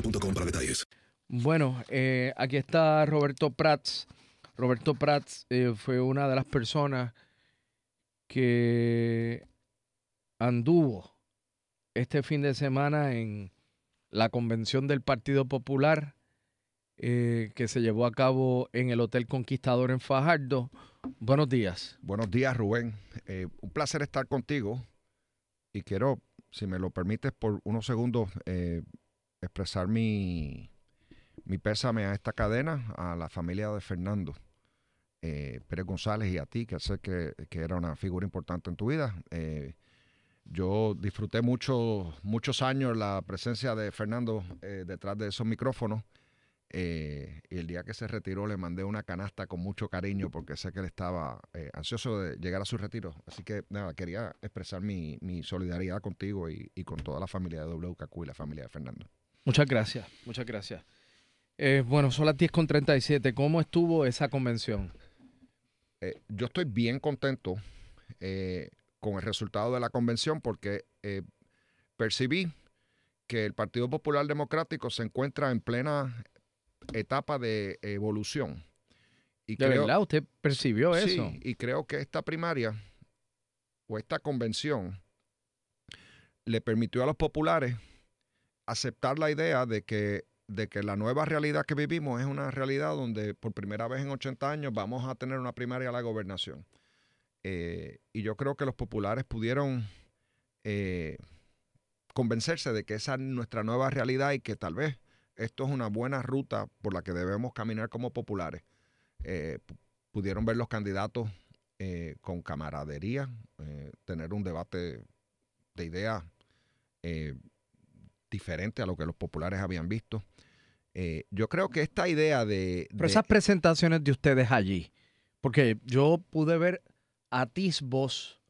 boostmobile.com para detalles. Bueno, eh, aquí está Roberto Prats. Roberto Prats eh, fue una de las personas que anduvo este fin de semana en la convención del Partido Popular eh, que se llevó a cabo en el Hotel Conquistador en Fajardo. Buenos días. Buenos días, Rubén. Eh, un placer estar contigo y quiero, si me lo permites, por unos segundos eh, expresar mi, mi pésame a esta cadena, a la familia de Fernando eh, Pérez González y a ti, que sé que, que era una figura importante en tu vida. Eh, yo disfruté mucho, muchos años la presencia de Fernando eh, detrás de esos micrófonos. eh, y el día que se retiró le mandé una canasta con mucho cariño porque sé que él estaba ansioso de llegar a su retiro. Así que nada, quería expresar mi, mi solidaridad contigo y, y con toda la familia de WKQ y la familia de Fernando. Muchas gracias, muchas gracias. Eh, bueno, son las 10.37. ¿Cómo estuvo esa convención? Eh, yo estoy bien contento eh, con el resultado de la convención porque percibí que el Partido Popular Democrático se encuentra en plena etapa de evolución. Y ¿De verdad usted percibió Sí, eso? y creo que esta primaria o esta convención le permitió a los populares aceptar la idea de que, de que la nueva realidad que vivimos es una realidad donde por primera vez en 80 años vamos a tener una primaria a la gobernación. Eh, y yo creo que los populares pudieron eh, convencerse de que esa es nuestra nueva realidad y que tal vez esto es una buena ruta por la que debemos caminar como populares. Eh, pu- pudieron ver los candidatos con camaradería, tener un debate de ideas diferente a lo que los populares habían visto. Eh, yo creo que esta idea de... Pero de- esas presentaciones de ustedes allí, porque yo pude ver atisbos,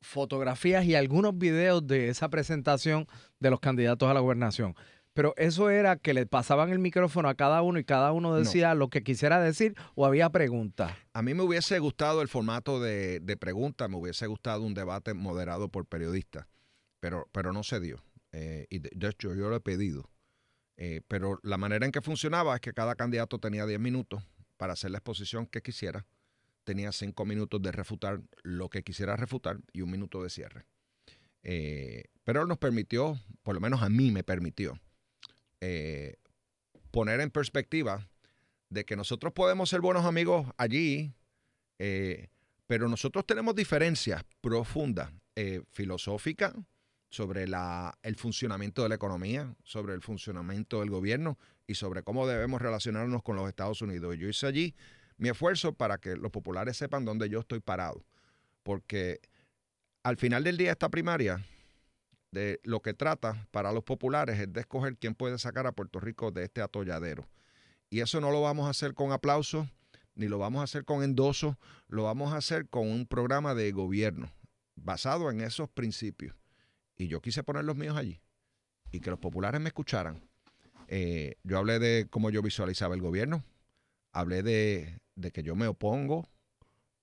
fotografías y algunos videos de esa presentación de los candidatos a la gobernación. Pero eso era que le pasaban el micrófono a cada uno y cada uno decía lo que quisiera decir o había preguntas. A mí me hubiese gustado el formato de, de pregunta, me hubiese gustado un debate moderado por periodistas, pero, pero no se dio. Eh, y de, hecho yo lo he pedido. Eh, pero la manera en que funcionaba es que cada candidato tenía 10 minutos para hacer la exposición que quisiera. Tenía 5 minutos de refutar lo que quisiera refutar y un minuto de cierre. Eh, pero nos permitió, por lo menos a mí me permitió, poner en perspectiva de que nosotros podemos ser buenos amigos allí, pero nosotros tenemos diferencias profundas, filosóficas, sobre la, el funcionamiento de la economía, sobre el funcionamiento del gobierno y sobre cómo debemos relacionarnos con los Estados Unidos. Y yo hice allí mi esfuerzo para que los populares sepan dónde yo estoy parado. Porque al final del día esta primaria, de lo que trata para los populares es de escoger quién puede sacar a Puerto Rico de este atolladero. Y eso no lo vamos a hacer con aplausos, ni lo vamos a hacer con endosos, lo vamos a hacer con un programa de gobierno basado en esos principios. Y yo quise poner los míos allí y que los populares me escucharan. Eh, yo hablé de cómo yo visualizaba el gobierno, hablé de, de que yo me opongo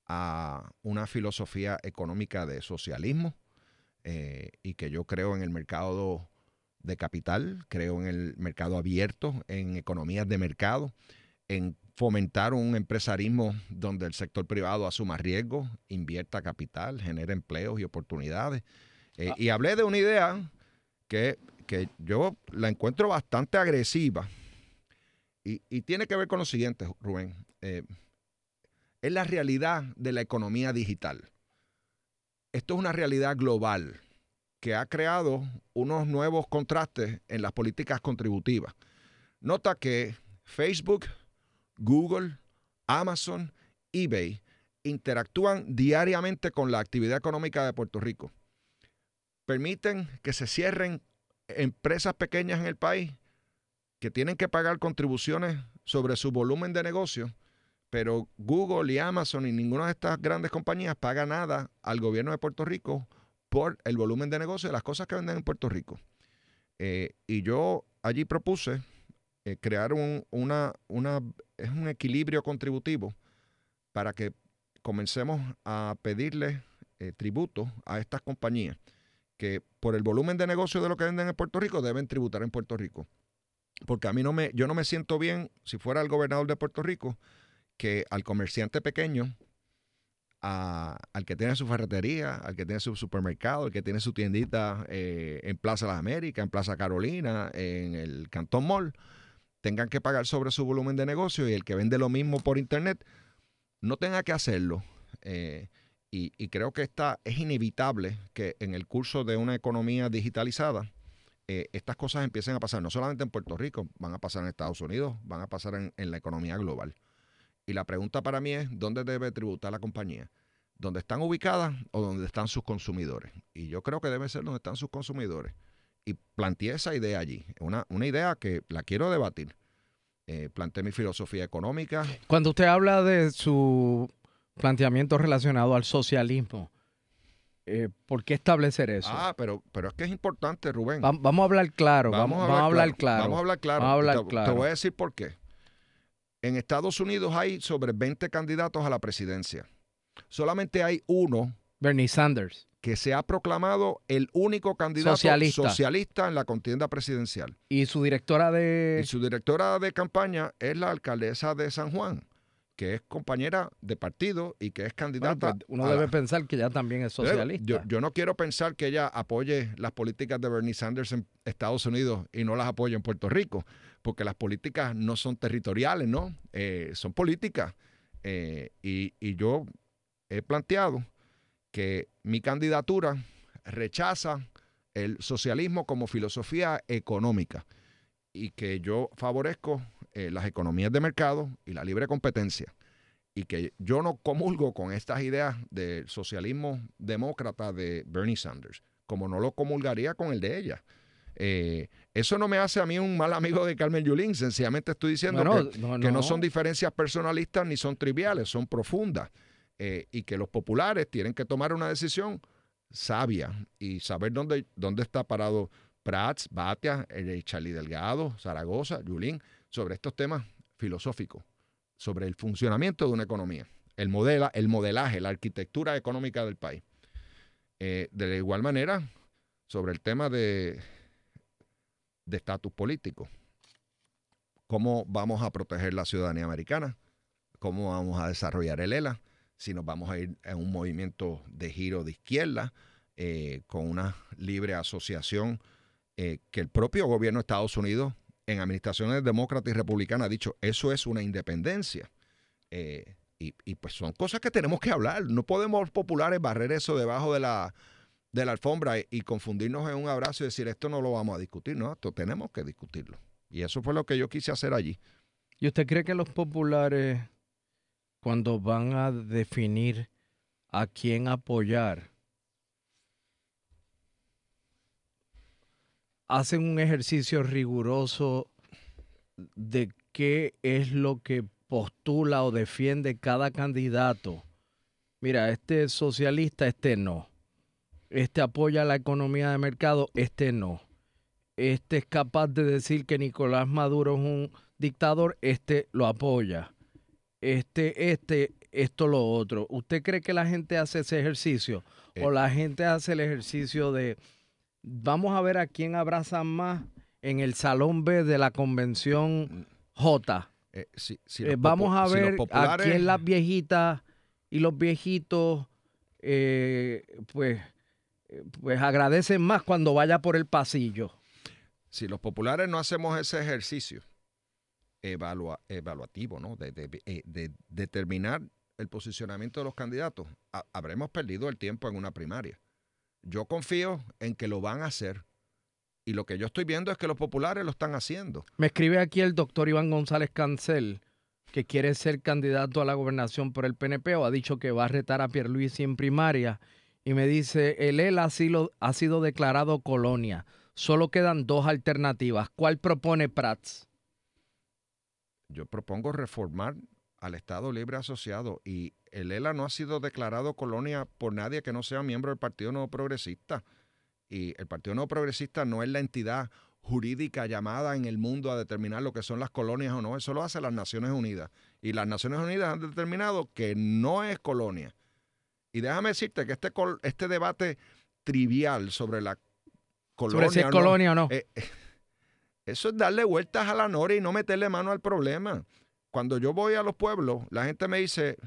a una filosofía económica de socialismo eh, y que yo creo en el mercado de capital, creo en el mercado abierto, en economías de mercado, en fomentar un empresarismo donde el sector privado asuma riesgos, invierta capital, genere empleos y oportunidades. Eh, Ah. Y hablé de una idea que, que yo la encuentro bastante agresiva y, y tiene que ver con lo siguiente, Rubén. Eh, es la realidad de la economía digital. Esto es una realidad global que ha creado unos nuevos contrastes en las políticas contributivas. Nota que Facebook, Google, Amazon, eBay interactúan diariamente con la actividad económica de Puerto Rico. Permiten que se cierren empresas pequeñas en el país que tienen que pagar contribuciones sobre su volumen de negocio, pero Google y Amazon y ninguna de estas grandes compañías paga nada al gobierno de Puerto Rico por el volumen de negocio de las cosas que venden en Puerto Rico. Eh, y yo allí propuse eh, crear un, una, una, es un equilibrio contributivo para que comencemos a pedirle eh, tributo a estas compañías que por el volumen de negocio de lo que venden en Puerto Rico deben tributar en Puerto Rico. Porque a mí no me, yo no me siento bien, si fuera el gobernador de Puerto Rico, que al comerciante pequeño, a- al que tiene su ferretería, al que tiene su supermercado, al que tiene su tiendita eh, en Plaza Las Américas, en Plaza Carolina, en el Cantón Mall, tengan que pagar sobre su volumen de negocio y el que vende lo mismo por internet no tenga que hacerlo. Eh, y, creo que esta, es inevitable que en el curso de una economía digitalizada eh, estas cosas empiecen a pasar, no solamente en Puerto Rico, van a pasar en Estados Unidos, van a pasar en, en la economía global. Y la pregunta para mí es, ¿dónde debe tributar la compañía? ¿Dónde están ubicadas o dónde están sus consumidores? Y yo creo que debe ser donde están sus consumidores. Y planteé esa idea allí, una, una idea que la quiero debatir. Eh, planteé mi filosofía económica. Cuando usted habla de su planteamiento relacionado al socialismo, eh, ¿por qué establecer eso? Ah, pero, pero es que es importante, Rubén. Va- vamos a hablar claro, vamos, vamos a hablar claro. Vamos a hablar claro. Vamos a hablar te, te claro. voy a decir por qué. En Estados Unidos hay sobre 20 candidatos a la presidencia. Solamente hay uno Bernie Sanders. que se ha proclamado el único candidato Socialista. socialista en la contienda presidencial. Y su directora de... Y su directora de campaña es la alcaldesa de San Juan, que es compañera de partido y que es candidata. pues, uno la- debe pensar que ya también es socialista. yo, yo no quiero pensar que ella apoye las políticas de Bernie Sanders en Estados Unidos y no las apoye en Puerto Rico, porque las políticas no son territoriales, ¿no? Eh, son políticas. Eh, y, y yo he planteado que mi candidatura rechaza el socialismo como filosofía económica y que yo favorezco eh, las economías de mercado y la libre competencia y que yo no comulgo con estas ideas del socialismo demócrata de Bernie Sanders, como no lo comulgaría con el de ella. Eh, eso no me hace a mí un mal amigo de Carmen Yulín, sencillamente estoy diciendo Bueno, que, no, que no no. son diferencias personalistas ni son triviales, son profundas eh, y que los populares tienen que tomar una decisión sabia y saber dónde, dónde está parado Prats, Batia, Charlie Delgado, Zaragoza, Yulín, sobre estos temas filosóficos, sobre el funcionamiento de una economía, el, modela, el modelaje, la arquitectura económica del país. Eh, de igual manera, sobre el tema de de estatus político. ¿Cómo vamos a proteger la ciudadanía americana? ¿Cómo vamos a desarrollar el ELA? Si nos vamos a ir en un movimiento de giro de izquierda, eh, con una libre asociación eh, que el propio gobierno de Estados Unidos, en administraciones demócratas y republicanas, ha dicho, eso es una independencia. Eh, y, pues son cosas que tenemos que hablar. No podemos populares barrer eso debajo de la, de la alfombra y, y confundirnos en un abrazo y decir, esto no lo vamos a discutir. No, esto tenemos que discutirlo. Y eso fue lo que yo quise hacer allí. ¿Y usted cree que los populares, cuando van a definir a quién apoyar, hacen un ejercicio riguroso de qué es lo que postula o defiende cada candidato. Mira, este es socialista, este no. Este apoya la economía de mercado, este no. Este es capaz de decir que Nicolás Maduro es un dictador, este lo apoya. Este, este, esto, lo otro. ¿Usted cree que la gente hace ese ejercicio? ¿O Eh. la gente hace el ejercicio de vamos a ver a quién abrazan más en el salón B de la convención J? Eh, si- si Eh, vamos a si ver a quién las viejitas y los viejitos eh, pues, pues agradecen más cuando vaya por el pasillo. si los populares no hacemos ese ejercicio evalua- evaluativo, ¿no? De, de- de determinar el posicionamiento de los candidatos, ha- habremos perdido el tiempo en una primaria. Yo confío en que lo van a hacer y lo que yo estoy viendo es que los populares lo están haciendo. Me escribe aquí el doctor Iván González Cancel, que quiere ser candidato a la gobernación por el PNP o ha dicho que va a retar a Pierluisi en primaria. Y me dice, el EL ha sido, ha sido declarado colonia. Solo quedan dos alternativas. ¿Cuál propone Prats? Yo propongo reformar al Estado Libre Asociado y el ELA no ha sido declarado colonia por nadie que no sea miembro del Partido Nuevo Progresista. Y el Partido Nuevo Progresista no es la entidad jurídica llamada en el mundo a determinar lo que son las colonias o no. Eso lo hace las Naciones Unidas. Y las Naciones Unidas han determinado que no es colonia. Y déjame decirte que este, este debate trivial sobre la colonia. Sobre si es no, colonia o no. eh, eh, eso es darle vueltas a la nora y no meterle mano al problema. Cuando yo voy a los pueblos, la gente me dice,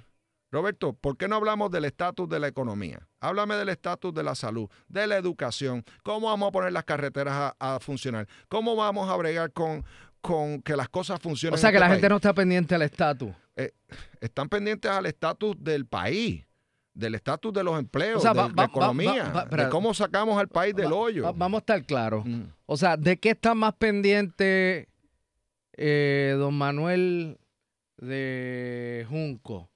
Roberto, ¿por qué no hablamos del estatus de la economía? Háblame del estatus de la salud, de la educación, cómo vamos a poner las carreteras a, a funcionar, cómo vamos a bregar con, con que las cosas funcionen. O sea que este la gente no está pendiente al estatus. Eh, están pendientes al estatus del país, del estatus de los empleos, O sea, de va- la va- economía, va- de cómo sacamos al país del hoyo. va- vamos a estar claros. Mm. O sea, ¿de qué está más pendiente eh, don Manuel de Junco?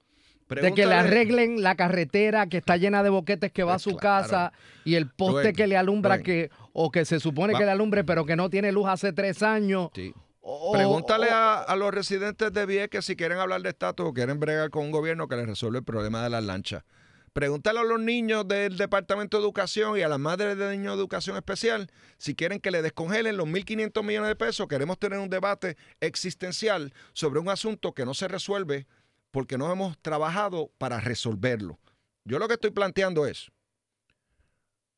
De que le arreglen la carretera que está llena de boquetes que va a Pues su claro. casa y el poste Rubén, que le alumbra Rubén. que o que se supone Va- que le alumbre pero que no tiene luz hace tres años. Sí. O- Pregúntale o- a, a los residentes de Vieques si quieren hablar de estatus o quieren bregar con un gobierno que les resuelve el problema de las lanchas. Pregúntale a los niños del Departamento de Educación y a las madres de niños de Educación Especial si quieren que le descongelen los 1.500 millones de pesos. Queremos tener un debate existencial sobre un asunto que no se resuelve porque no hemos trabajado para resolverlo. Yo lo que estoy planteando es,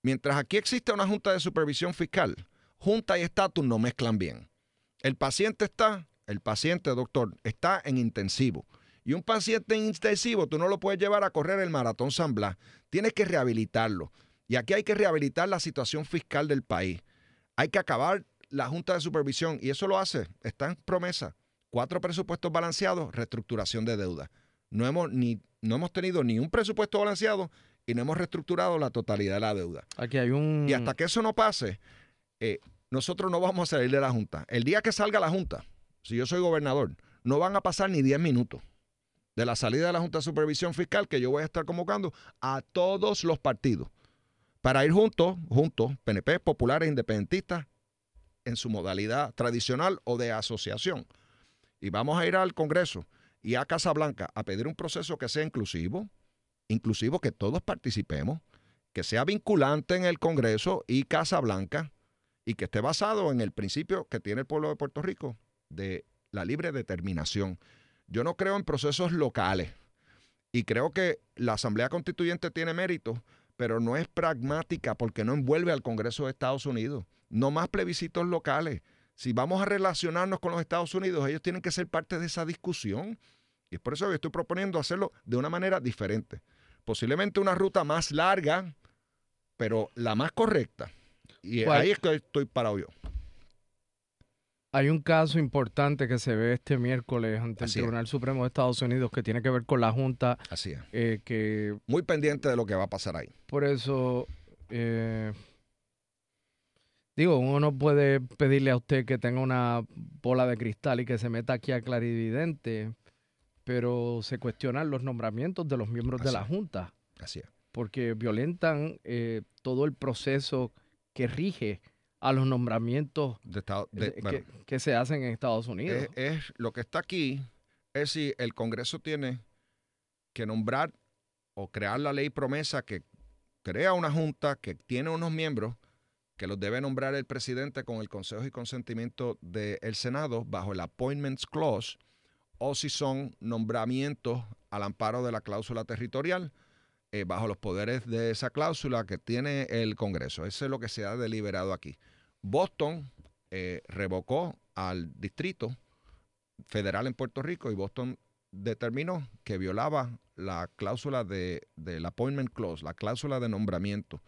mientras aquí existe una Junta de Supervisión Fiscal, Junta y estatus no mezclan bien. El paciente está, el paciente, doctor, está en intensivo. Y un paciente en intensivo tú no lo puedes llevar a correr el maratón San Blas. Tienes que rehabilitarlo. Y aquí hay que rehabilitar la situación fiscal del país. Hay que acabar la Junta de Supervisión. Y eso lo hace. Está en promesa. Cuatro presupuestos balanceados, reestructuración de deuda. No hemos, ni, no hemos tenido ni un presupuesto balanceado y no hemos reestructurado la totalidad de la deuda. Aquí hay un Y hasta que eso no pase, eh, nosotros no vamos a salir de la Junta. El día que salga la Junta, si yo soy gobernador, no van a pasar ni 10 minutos de la salida de la Junta de Supervisión Fiscal que yo voy a estar convocando a todos los partidos para ir juntos, juntos, PNP, populares, independentistas, en su modalidad tradicional o de asociación. Y vamos a ir al Congreso y a Casa Blanca a pedir un proceso que sea inclusivo, inclusivo que todos participemos, que sea vinculante en el Congreso y Casa Blanca y que esté basado en el principio que tiene el pueblo de Puerto Rico de la libre determinación. Yo no creo en procesos locales y creo que la Asamblea Constituyente tiene mérito, pero no es pragmática porque no envuelve al Congreso de Estados Unidos. No más plebiscitos locales. Si vamos a relacionarnos con los Estados Unidos, ellos tienen que ser parte de esa discusión. Y es por eso que estoy proponiendo hacerlo de una manera diferente. Posiblemente una ruta más larga, pero la más correcta. Y ¿Cuál? ahí es que estoy parado yo. Hay un caso importante que se ve este miércoles ante el es. Tribunal Supremo de Estados Unidos que tiene que ver con la Junta, Así es. eh, que Muy pendiente de lo que va a pasar ahí. por eso, eh, digo, uno no puede pedirle a usted que tenga una bola de cristal y que se meta aquí a clarividente, pero se cuestionan los nombramientos de los miembros de la. Junta, Así es. porque violentan eh, todo el proceso que rige a los nombramientos de Estado- de- eh, bueno, que, que se hacen en Estados Unidos. es, es- lo que está aquí es si el Congreso tiene que nombrar o crear la ley promesa que crea una junta que tiene unos miembros que los debe nombrar el presidente con el consejo y consentimiento del Senado bajo el Appointments Clause o si son nombramientos al amparo de la cláusula territorial eh, bajo los poderes de esa cláusula que tiene el Congreso. Eso es lo que se ha deliberado aquí. Boston eh, revocó al distrito federal en Puerto Rico y Boston determinó que violaba la cláusula de, del appointment clause, la cláusula de nombramiento.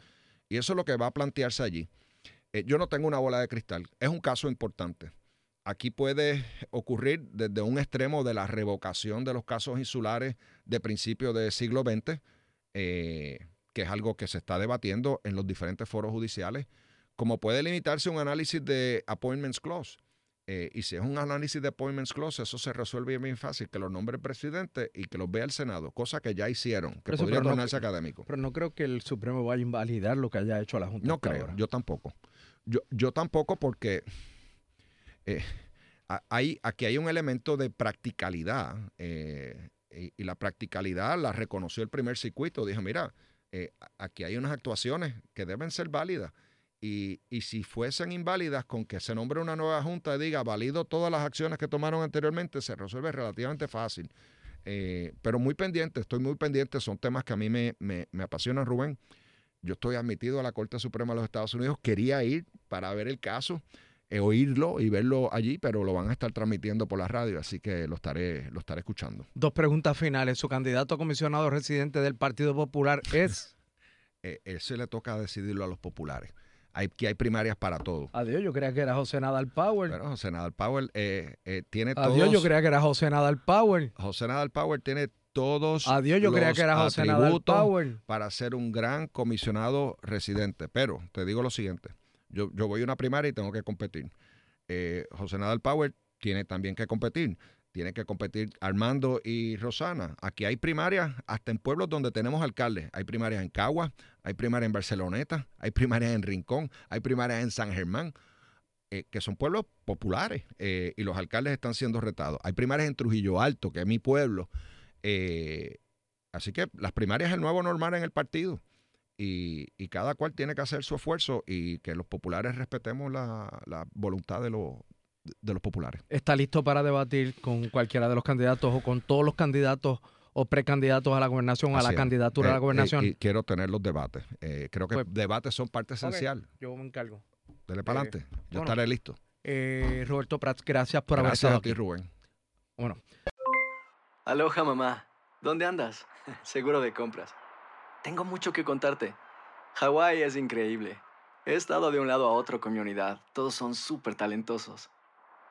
Y eso es lo que va a plantearse allí. Eh, yo no tengo una bola de cristal. Es un caso importante. Aquí puede ocurrir desde un extremo de la revocación de los casos insulares de principios del siglo XX, eh, que es algo que se está debatiendo en los diferentes foros judiciales, como puede limitarse un análisis de appointments clause. Eh, y si es un análisis de appointments clause, eso se resuelve bien fácil, que lo nombre el presidente y que lo vea el Senado, cosa que ya hicieron, que Pero eso, podría pero no- tornarse académico. Pero no creo que el Supremo vaya a invalidar lo que haya hecho la Junta. No creo, ahora. yo tampoco. Yo, yo tampoco porque eh, hay, aquí hay un elemento de practicalidad eh, y, y la practicalidad la reconoció el primer circuito. Dijo, mira, eh, aquí hay unas actuaciones que deben ser válidas y, y si fuesen inválidas con que se nombre una nueva junta y diga valido todas las acciones que tomaron anteriormente, se resuelve relativamente fácil. Eh, pero muy pendiente, estoy muy pendiente, son temas que a mí me, me, me apasionan, Rubén. Yo estoy admitido a la Corte Suprema de los Estados Unidos. Quería ir para ver el caso, eh, oírlo y verlo allí, pero lo van a estar transmitiendo por la radio, así que lo estaré, lo estaré escuchando. Dos preguntas finales. Su candidato a comisionado residente del Partido Popular es. Eh, ese le toca decidirlo a los populares. Hay, que hay primarias para todo. Adiós, yo creía que era José Nadal Power. Pero José Nadal Powell eh, eh, tiene Adiós, todos. yo creía que era José Nadal Power. José Nadal Powell tiene todos. Adiós, yo creía los que era José Nadal Power. Para ser un gran comisionado residente. Pero te digo lo siguiente: yo, yo voy a una primaria y tengo que competir. Eh, José Nadal Power tiene también que competir. Tiene que competir Armando y Rosana. Aquí hay primarias hasta en pueblos donde tenemos alcaldes. Hay primarias en Cagua, hay primarias en Barceloneta, hay primarias en Rincón, hay primarias en San Germán, eh, que son pueblos populares eh, y los alcaldes están siendo retados. Hay primarias en Trujillo Alto, que es mi pueblo. eh, así que las primarias es el nuevo normal en el partido. Y, cada cual tiene que hacer su esfuerzo y que los populares respetemos la, la voluntad de los, de los populares. Está listo para debatir con cualquiera de los candidatos o con todos los candidatos o precandidatos a la gobernación, a Así la es. candidatura a Eh, la gobernación. eh, y quiero tener los debates. Eh, creo que Pues- debates son parte esencial. yo me encargo. Dele para Eh, adelante. Yo bueno. estaré listo. Eh, Roberto Prats, gracias por haber Gracias estado a ti, aquí. Rubén. Bueno, Aloha, mamá. ¿Dónde andas? Seguro de compras. Tengo mucho que contarte. Hawái es increíble. He estado de un lado a otro con mi unidad. Todos son súper talentosos.